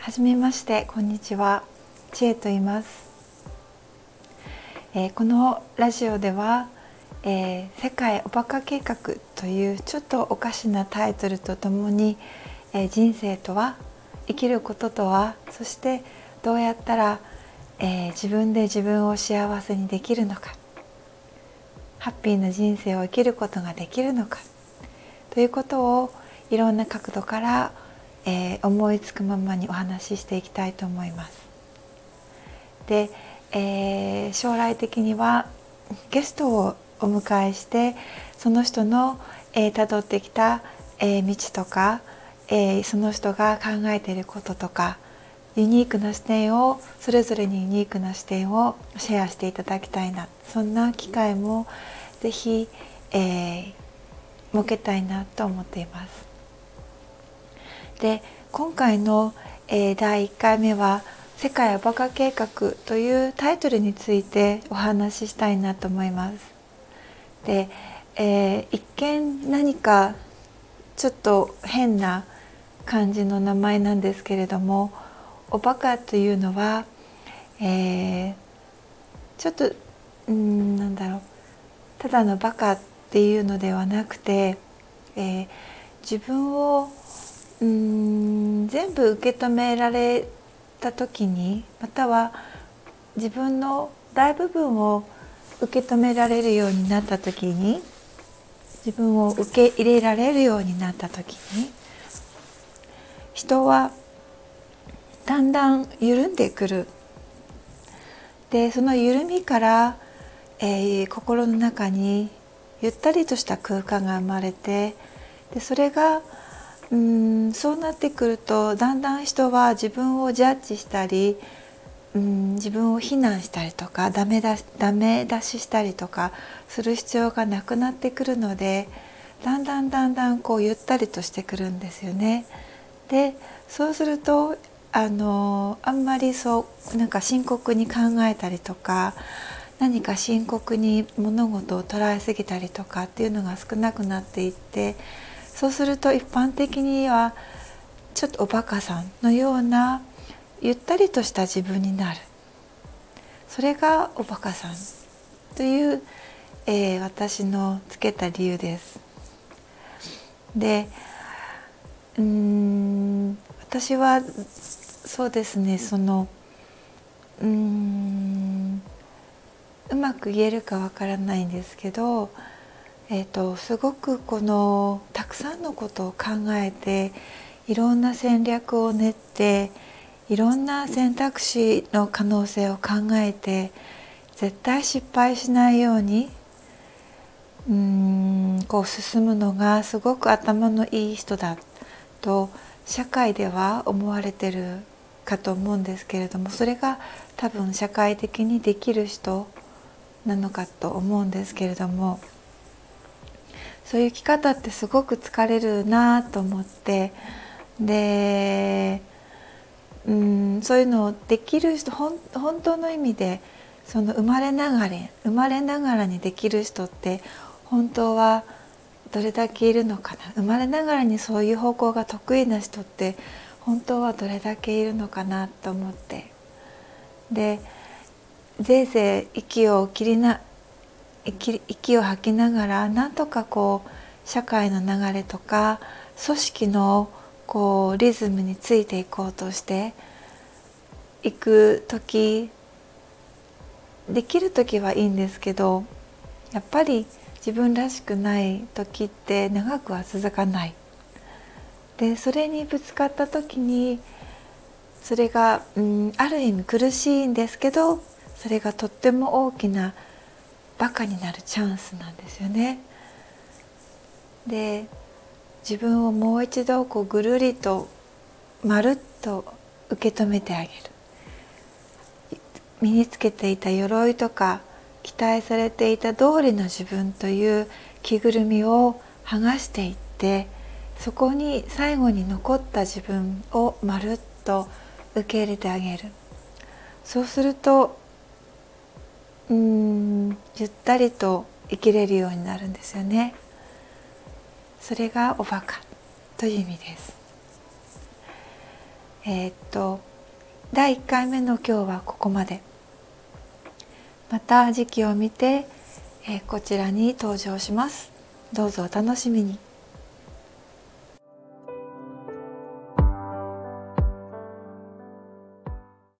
はじめましてこんにちは。ちえと言います、えー、このラジオでは、えー、世界おバカ計画というちょっとおかしなタイトルとともに、えー、人生とは生きることとはそしてどうやったら、え自分で自分を幸せにできるのか。ハッピーな人生を生きることができるのか。ということをいろんな角度からえー、思いつくままにお話ししていきたいと思います。で、えー、将来的にはゲストをお迎えしてその人のたど、えー、ってきた、え道とか、えその人が考えていることとかユニークな視点をそれぞれにユニークな視点をシェアしていただきたいなそんな機会もぜひ、え設けたいなと思っています。で今回の、えー、第1回目は「世界バカ計画」というタイトルについてお話ししたいなと思います。で、えー、一見何かちょっと変な感じの名前なんですけれどもおバカというのは、えー、ちょっとうんなんだろうただのバカっていうのではなくて、えー、自分をうん全部受け止められた時にまたは自分の大部分を受け止められるようになった時に自分を受け入れられるようになった時に人はだんだん緩んでくる。でその緩みから、えー、心の中にゆったりとした空間が生まれてでそれがうんそうなってくるとだんだん人は自分をジャッジしたりうん自分を非難したりとかダメだダメ出ししたりとかする必要がなくなってくるのでだんだんだんだんこうゆったりとしてくるんですよね。でそうするとあのあんまりそうなんか深刻に考えたりとか何か深刻に物事を捉えすぎたりとかっていうのが少なくなっていってそうすると一般的にはちょっとおバカさんのようなゆったりとした自分になるそれがおバカさんという、えー、私のつけた理由です。でうん私はそうですねそのうんうまく言えるかわからないんですけどえーと、すごくこのたくさんのことを考えていろんな戦略を練っていろんな選択肢の可能性を考えて絶対失敗しないようにうんこう進むのがすごく頭のいい人だと社会では思われてるかと思うんですけれどもそれが多分社会的にできる人なのかと思うんですけれども。そういう生き方ってすごく疲れるなと思って。でうんそういうのをできる人本当の意味でその生まれながら生まれながらにできる人って本当はどれだけいるのかな。生まれながらにそういう方向が得意な人って本当はどれだけいるのかなと思って。でぜいぜい息を切りな息息を吐きながらなんとかこう社会の流れとか組織のこうリズムについていこうとしていく時できる時はいいんですけどやっぱり自分らしくない時って長くは続かない。でそれにぶつかった時にそれが、うん、ある意味苦しいんですけどそれがとっても大きなバカになるチャンスなんですよね。で自分をもう一度こうぐるりとまるっと受け止めてあげる身につけていた鎧とか期待されていた通りの自分という着ぐるみを剥がしていってそこに最後に残った自分をまるっと受け入れてあげるそうするとうんゆったりと生きれるようになるんですよね。それがおバカという意味です。えー、っと第1回目の今日はここまで。また時期を見て、えー、こちらに登場します。どうぞお楽しみに。